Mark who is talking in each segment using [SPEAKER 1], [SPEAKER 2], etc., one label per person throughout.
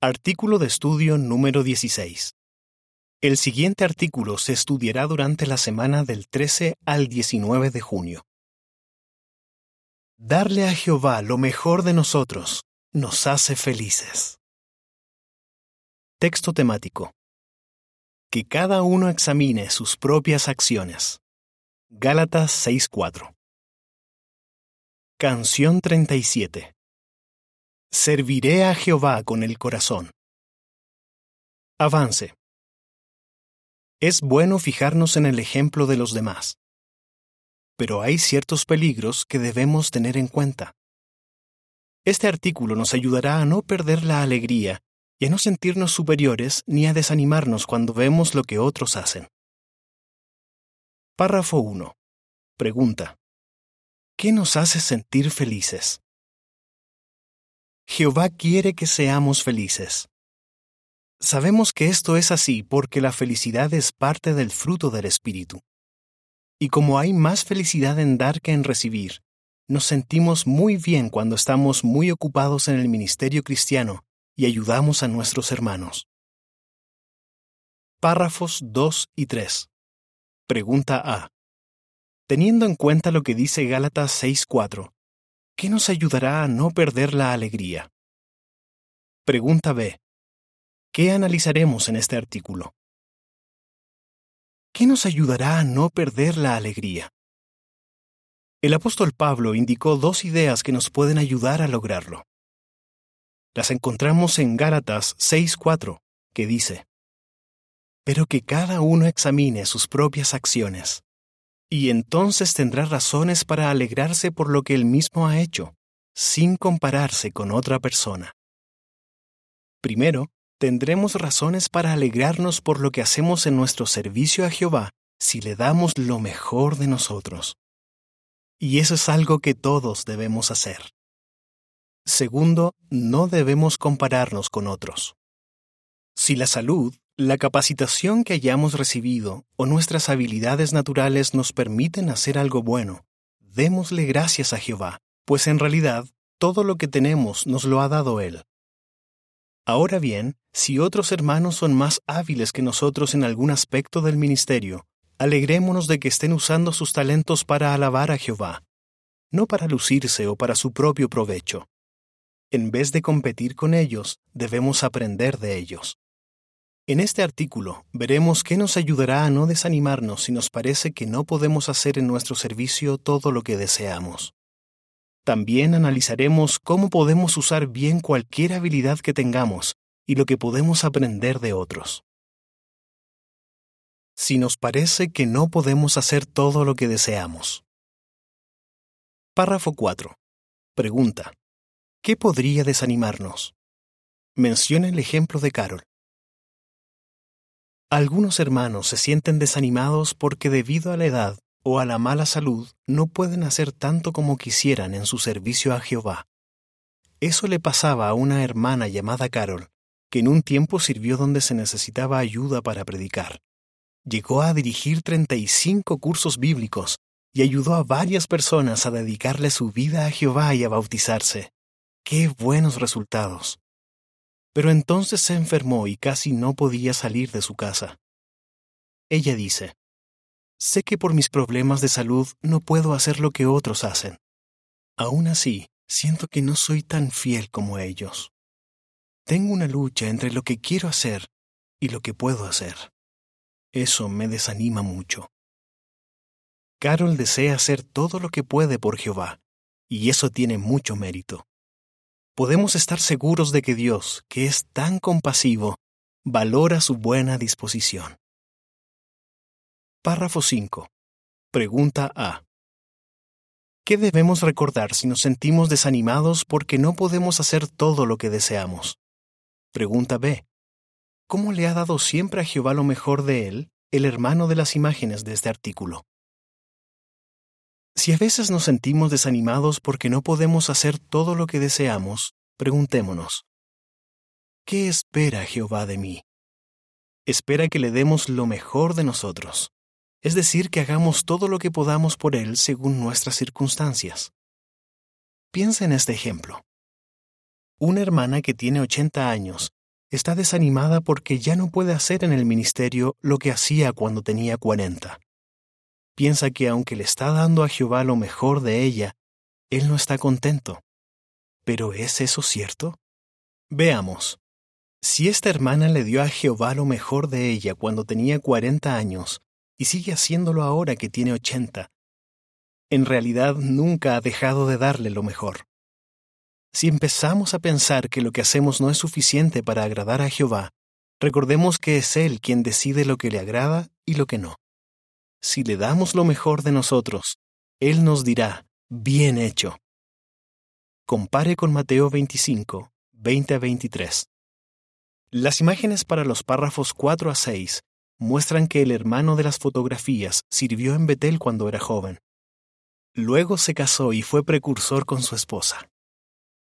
[SPEAKER 1] Artículo de estudio número 16. El siguiente artículo se estudiará durante la semana del 13 al 19 de junio. Darle a Jehová lo mejor de nosotros nos hace felices. Texto temático. Que cada uno examine sus propias acciones. Gálatas 6:4. Canción 37. Serviré a Jehová con el corazón. Avance. Es bueno fijarnos en el ejemplo de los demás. Pero hay ciertos peligros que debemos tener en cuenta. Este artículo nos ayudará a no perder la alegría y a no sentirnos superiores ni a desanimarnos cuando vemos lo que otros hacen. Párrafo 1. Pregunta. ¿Qué nos hace sentir felices? Jehová quiere que seamos felices. Sabemos que esto es así porque la felicidad es parte del fruto del Espíritu. Y como hay más felicidad en dar que en recibir, nos sentimos muy bien cuando estamos muy ocupados en el ministerio cristiano y ayudamos a nuestros hermanos. Párrafos 2 y 3. Pregunta A. Teniendo en cuenta lo que dice Gálatas 6.4, ¿qué nos ayudará a no perder la alegría? Pregunta B. ¿Qué analizaremos en este artículo? ¿Qué nos ayudará a no perder la alegría? El apóstol Pablo indicó dos ideas que nos pueden ayudar a lograrlo. Las encontramos en Gálatas 6.4, que dice, Pero que cada uno examine sus propias acciones y entonces tendrá razones para alegrarse por lo que él mismo ha hecho, sin compararse con otra persona. Primero, tendremos razones para alegrarnos por lo que hacemos en nuestro servicio a Jehová si le damos lo mejor de nosotros. Y eso es algo que todos debemos hacer. Segundo, no debemos compararnos con otros. Si la salud, la capacitación que hayamos recibido o nuestras habilidades naturales nos permiten hacer algo bueno, démosle gracias a Jehová, pues en realidad todo lo que tenemos nos lo ha dado Él. Ahora bien, si otros hermanos son más hábiles que nosotros en algún aspecto del ministerio, alegrémonos de que estén usando sus talentos para alabar a Jehová, no para lucirse o para su propio provecho. En vez de competir con ellos, debemos aprender de ellos. En este artículo veremos qué nos ayudará a no desanimarnos si nos parece que no podemos hacer en nuestro servicio todo lo que deseamos. También analizaremos cómo podemos usar bien cualquier habilidad que tengamos y lo que podemos aprender de otros. Si nos parece que no podemos hacer todo lo que deseamos. Párrafo 4. Pregunta. ¿Qué podría desanimarnos? Menciona el ejemplo de Carol. Algunos hermanos se sienten desanimados porque debido a la edad o a la mala salud no pueden hacer tanto como quisieran en su servicio a Jehová. Eso le pasaba a una hermana llamada Carol, que en un tiempo sirvió donde se necesitaba ayuda para predicar. Llegó a dirigir 35 cursos bíblicos y ayudó a varias personas a dedicarle su vida a Jehová y a bautizarse. ¡Qué buenos resultados! Pero entonces se enfermó y casi no podía salir de su casa. Ella dice, Sé que por mis problemas de salud no puedo hacer lo que otros hacen. Aún así, siento que no soy tan fiel como ellos. Tengo una lucha entre lo que quiero hacer y lo que puedo hacer. Eso me desanima mucho. Carol desea hacer todo lo que puede por Jehová, y eso tiene mucho mérito podemos estar seguros de que Dios, que es tan compasivo, valora su buena disposición. Párrafo 5. Pregunta A. ¿Qué debemos recordar si nos sentimos desanimados porque no podemos hacer todo lo que deseamos? Pregunta B. ¿Cómo le ha dado siempre a Jehová lo mejor de él, el hermano de las imágenes de este artículo? Si a veces nos sentimos desanimados porque no podemos hacer todo lo que deseamos, preguntémonos, ¿qué espera Jehová de mí? Espera que le demos lo mejor de nosotros, es decir, que hagamos todo lo que podamos por Él según nuestras circunstancias. Piensa en este ejemplo. Una hermana que tiene 80 años está desanimada porque ya no puede hacer en el ministerio lo que hacía cuando tenía cuarenta. Piensa que aunque le está dando a Jehová lo mejor de ella, él no está contento. ¿Pero es eso cierto? Veamos. Si esta hermana le dio a Jehová lo mejor de ella cuando tenía cuarenta años y sigue haciéndolo ahora que tiene ochenta, en realidad nunca ha dejado de darle lo mejor. Si empezamos a pensar que lo que hacemos no es suficiente para agradar a Jehová, recordemos que es Él quien decide lo que le agrada y lo que no. Si le damos lo mejor de nosotros, Él nos dirá, bien hecho. Compare con Mateo 25, 20 a 23. Las imágenes para los párrafos 4 a 6 muestran que el hermano de las fotografías sirvió en Betel cuando era joven. Luego se casó y fue precursor con su esposa.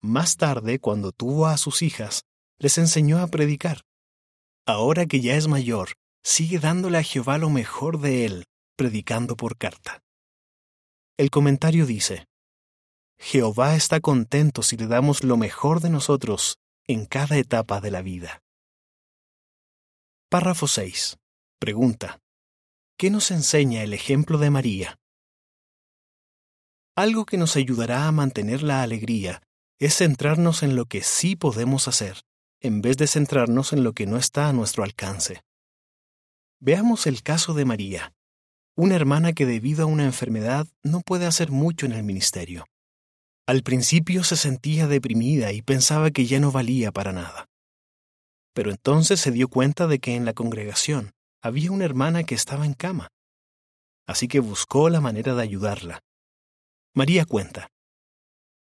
[SPEAKER 1] Más tarde, cuando tuvo a sus hijas, les enseñó a predicar. Ahora que ya es mayor, sigue dándole a Jehová lo mejor de él, predicando por carta. El comentario dice, Jehová está contento si le damos lo mejor de nosotros en cada etapa de la vida. Párrafo 6. Pregunta. ¿Qué nos enseña el ejemplo de María? Algo que nos ayudará a mantener la alegría es centrarnos en lo que sí podemos hacer, en vez de centrarnos en lo que no está a nuestro alcance. Veamos el caso de María, una hermana que debido a una enfermedad no puede hacer mucho en el ministerio. Al principio se sentía deprimida y pensaba que ya no valía para nada. Pero entonces se dio cuenta de que en la congregación había una hermana que estaba en cama. Así que buscó la manera de ayudarla. María cuenta,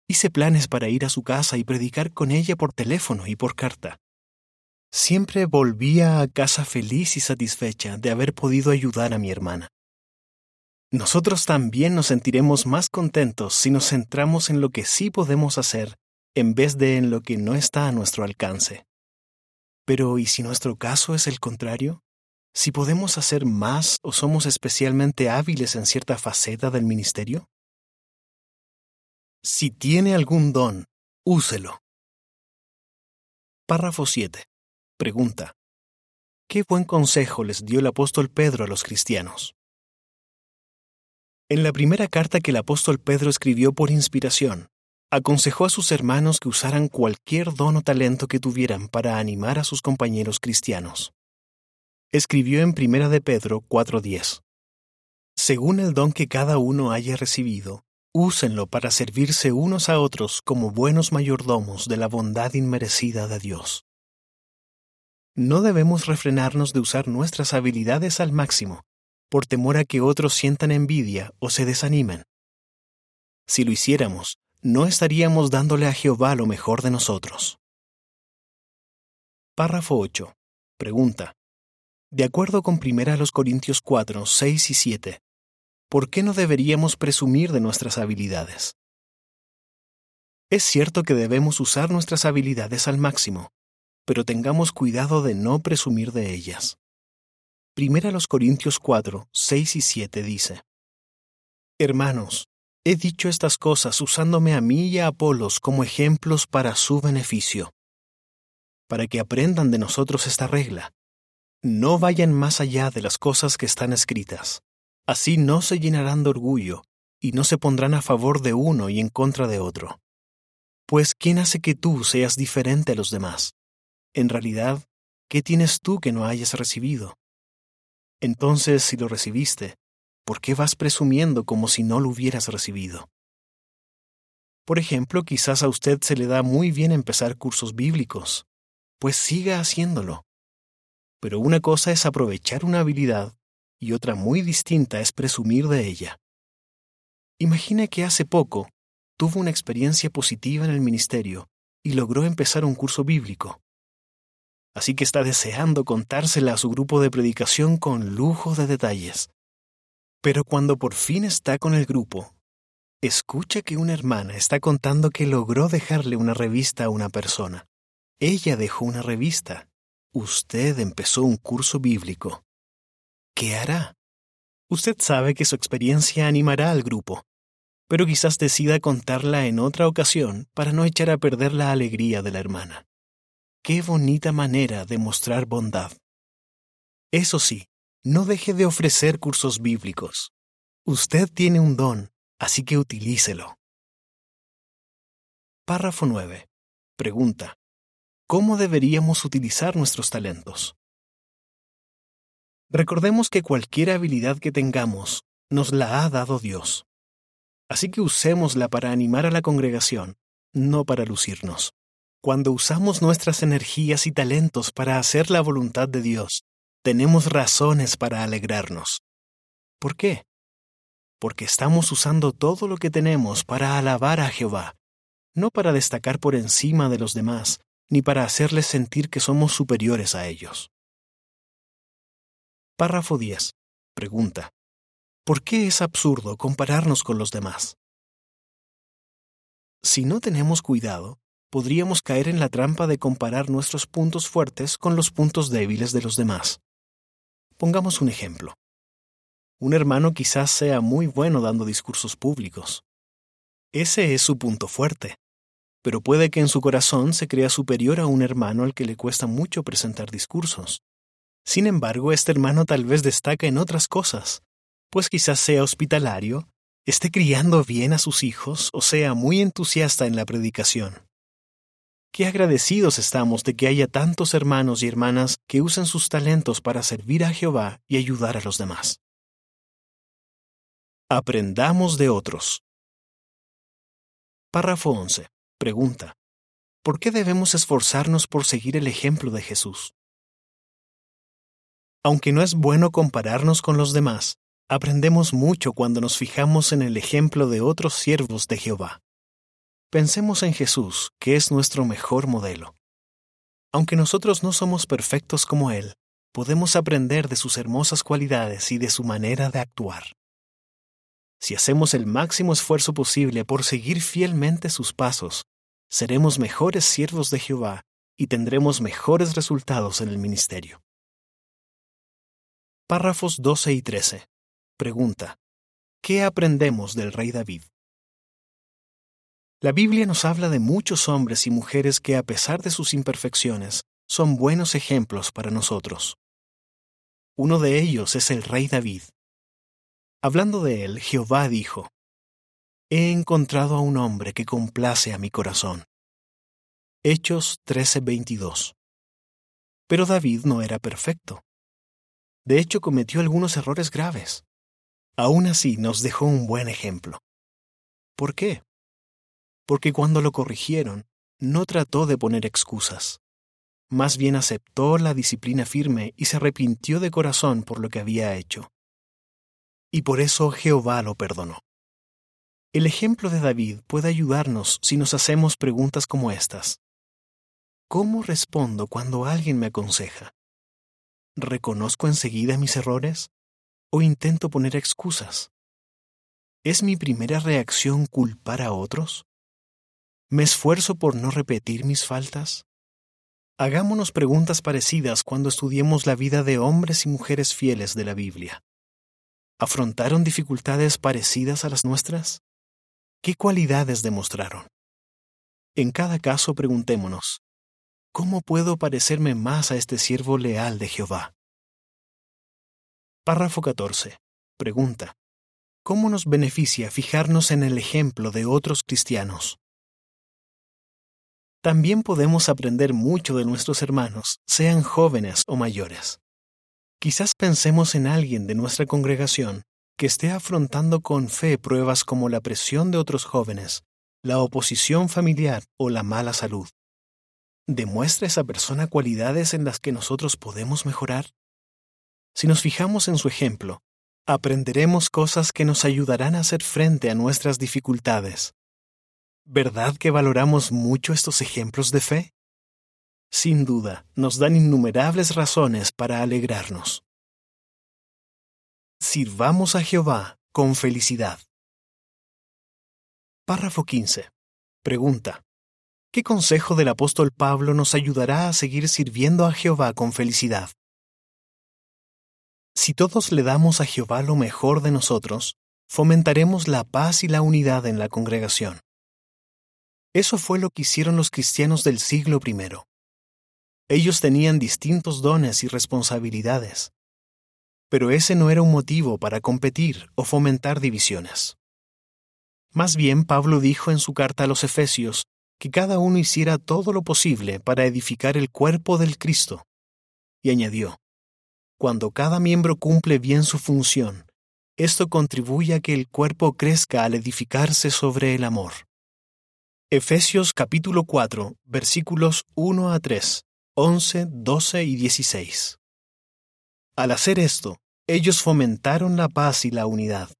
[SPEAKER 1] Hice planes para ir a su casa y predicar con ella por teléfono y por carta. Siempre volvía a casa feliz y satisfecha de haber podido ayudar a mi hermana. Nosotros también nos sentiremos más contentos si nos centramos en lo que sí podemos hacer en vez de en lo que no está a nuestro alcance. Pero ¿y si nuestro caso es el contrario? ¿Si podemos hacer más o somos especialmente hábiles en cierta faceta del ministerio? Si tiene algún don, úselo. Párrafo 7. Pregunta. ¿Qué buen consejo les dio el apóstol Pedro a los cristianos? En la primera carta que el apóstol Pedro escribió por inspiración, aconsejó a sus hermanos que usaran cualquier don o talento que tuvieran para animar a sus compañeros cristianos. Escribió en Primera de Pedro 4:10. Según el don que cada uno haya recibido, úsenlo para servirse unos a otros como buenos mayordomos de la bondad inmerecida de Dios. No debemos refrenarnos de usar nuestras habilidades al máximo, por temor a que otros sientan envidia o se desanimen. Si lo hiciéramos, no estaríamos dándole a Jehová lo mejor de nosotros. Párrafo 8. Pregunta. De acuerdo con 1 Corintios 4, 6 y 7, ¿por qué no deberíamos presumir de nuestras habilidades? Es cierto que debemos usar nuestras habilidades al máximo, pero tengamos cuidado de no presumir de ellas. Primera los Corintios 4, 6 y 7 dice, Hermanos, he dicho estas cosas usándome a mí y a Apolos como ejemplos para su beneficio, para que aprendan de nosotros esta regla. No vayan más allá de las cosas que están escritas Así no se llenarán de orgullo y no se pondrán a favor de uno y en contra de otro. Pues ¿quién hace que tú seas diferente a los demás? En realidad, ¿qué tienes tú que no hayas recibido? Entonces, si lo recibiste, ¿por qué vas presumiendo como si no lo hubieras recibido? Por ejemplo, quizás a usted se le da muy bien empezar cursos bíblicos, pues siga haciéndolo. Pero una cosa es aprovechar una habilidad y otra muy distinta es presumir de ella. Imagine que hace poco tuvo una experiencia positiva en el ministerio y logró empezar un curso bíblico. Así que está deseando contársela a su grupo de predicación con lujo de detalles. Pero cuando por fin está con el grupo, escucha que una hermana está contando que logró dejarle una revista a una persona. Ella dejó una revista. Usted empezó un curso bíblico. ¿qué hará? Usted sabe que su experiencia animará al grupo, pero quizás decida contarla en otra ocasión para no echar a perder la alegría de la hermana. Qué bonita manera de mostrar bondad. Eso sí, no deje de ofrecer cursos bíblicos. Usted tiene un don, así que utilícelo. Párrafo 9. Pregunta. ¿Cómo deberíamos utilizar nuestros talentos? Recordemos que cualquier habilidad que tengamos nos la ha dado Dios. Así que usémosla para animar a la congregación, no para lucirnos. Cuando usamos nuestras energías y talentos para hacer la voluntad de Dios, tenemos razones para alegrarnos. ¿Por qué? Porque estamos usando todo lo que tenemos para alabar a Jehová no para destacar por encima de los demás, ni para hacerles sentir que somos superiores a ellos. Párrafo 10. Pregunta. ¿Por qué es absurdo compararnos con los demás? Si no tenemos cuidado, podríamos caer en la trampa de comparar nuestros puntos fuertes con los puntos débiles de los demás. Pongamos un ejemplo. Un hermano quizás sea muy bueno dando discursos públicos. Ese es su punto fuerte pero puede que en su corazón se crea superior a un hermano al que le cuesta mucho presentar discursos. Sin embargo, este hermano tal vez destaca en otras cosas, pues quizás sea hospitalario, esté criando bien a sus hijos o sea muy entusiasta en la predicación. Qué agradecidos estamos de que haya tantos hermanos y hermanas que usen sus talentos para servir a Jehová y ayudar a los demás. Aprendamos de otros. Párrafo 11. Pregunta. ¿Por qué debemos esforzarnos por seguir el ejemplo de Jesús? Aunque no es bueno compararnos con los demás, aprendemos mucho cuando nos fijamos en el ejemplo de otros siervos de Jehová. Pensemos en Jesús, que es nuestro mejor modelo. Aunque nosotros no somos perfectos como Él, podemos aprender de sus hermosas cualidades y de su manera de actuar. Si hacemos el máximo esfuerzo posible por seguir fielmente sus pasos, seremos mejores siervos de Jehová y tendremos mejores resultados en el ministerio. Párrafos 12 y 13. Pregunta. ¿Qué aprendemos del rey David? La Biblia nos habla de muchos hombres y mujeres que a pesar de sus imperfecciones, son buenos ejemplos para nosotros. Uno de ellos es el rey David. Hablando de él, Jehová dijo, he encontrado a un hombre que complace a mi corazón. Hechos 13:22. Pero David no era perfecto. De hecho, cometió algunos errores graves. Aún así, nos dejó un buen ejemplo. ¿Por qué? Porque cuando lo corrigieron, no trató de poner excusas. Más bien aceptó la disciplina firme y se arrepintió de corazón por lo que había hecho. Y por eso Jehová lo perdonó. El ejemplo de David puede ayudarnos si nos hacemos preguntas como estas. ¿Cómo respondo cuando alguien me aconseja? ¿Reconozco enseguida mis errores? ¿O intento poner excusas? ¿Es mi primera reacción culpar a otros? ¿Me esfuerzo por no repetir mis faltas? Hagámonos preguntas parecidas cuando estudiemos la vida de hombres y mujeres fieles de la Biblia. ¿Afrontaron dificultades parecidas a las nuestras? ¿Qué cualidades demostraron? En cada caso preguntémonos, ¿cómo puedo parecerme más a este siervo leal de Jehová? Párrafo 14. Pregunta. ¿Cómo nos beneficia fijarnos en el ejemplo de otros cristianos? También podemos aprender mucho de nuestros hermanos, sean jóvenes o mayores. Quizás pensemos en alguien de nuestra congregación que esté afrontando con fe pruebas como la presión de otros jóvenes, la oposición familiar o la mala salud. ¿Demuestra esa persona cualidades en las que nosotros podemos mejorar? Si nos fijamos en su ejemplo, aprenderemos cosas que nos ayudarán a hacer frente a nuestras dificultades. ¿Verdad que valoramos mucho estos ejemplos de fe? Sin duda, nos dan innumerables razones para alegrarnos. Sirvamos a Jehová con felicidad. Párrafo 15. Pregunta. ¿Qué consejo del apóstol Pablo nos ayudará a seguir sirviendo a Jehová con felicidad? Si todos le damos a Jehová lo mejor de nosotros, fomentaremos la paz y la unidad en la congregación. Eso fue lo que hicieron los cristianos del siglo I. Ellos tenían distintos dones y responsabilidades. Pero ese no era un motivo para competir o fomentar divisiones. Más bien, Pablo dijo en su carta a los Efesios que cada uno hiciera todo lo posible para edificar el cuerpo del Cristo. Y añadió, cuando cada miembro cumple bien su función, esto contribuye a que el cuerpo crezca al edificarse sobre el amor. Efesios capítulo 4, versículos 1 a 3, 11, 12 y 16. Al hacer esto, ellos fomentaron la paz y la unidad,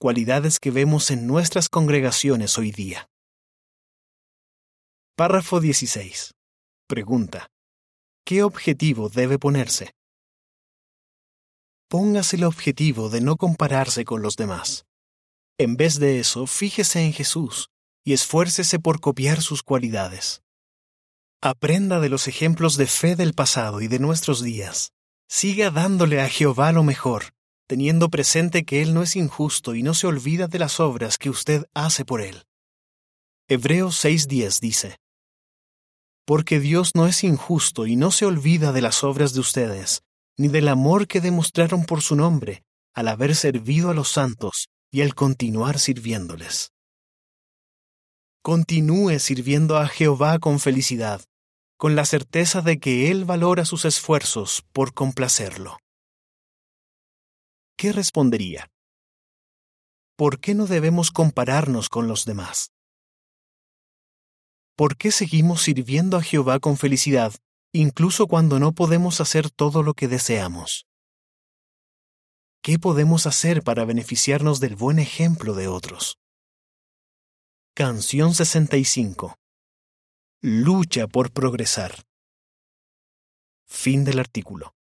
[SPEAKER 1] cualidades que vemos en nuestras congregaciones hoy día. Párrafo 16. Pregunta. ¿Qué objetivo debe ponerse? Póngase el objetivo de no compararse con los demás. En vez de eso, fíjese en Jesús y esfuércese por copiar sus cualidades. Aprenda de los ejemplos de fe del pasado y de nuestros días. Siga dándole a Jehová lo mejor, teniendo presente que Él no es injusto y no se olvida de las obras que usted hace por Él. Hebreos 6:10 dice, Porque Dios no es injusto y no se olvida de las obras de ustedes, ni del amor que demostraron por su nombre, al haber servido a los santos y al continuar sirviéndoles. Continúe sirviendo a Jehová con felicidad, con la certeza de que Él valora sus esfuerzos por complacerlo. ¿Qué respondería? ¿Por qué no debemos compararnos con los demás? ¿Por qué seguimos sirviendo a Jehová con felicidad, incluso cuando no podemos hacer todo lo que deseamos? ¿Qué podemos hacer para beneficiarnos del buen ejemplo de otros? Canción 65. Lucha por progresar. Fin del artículo.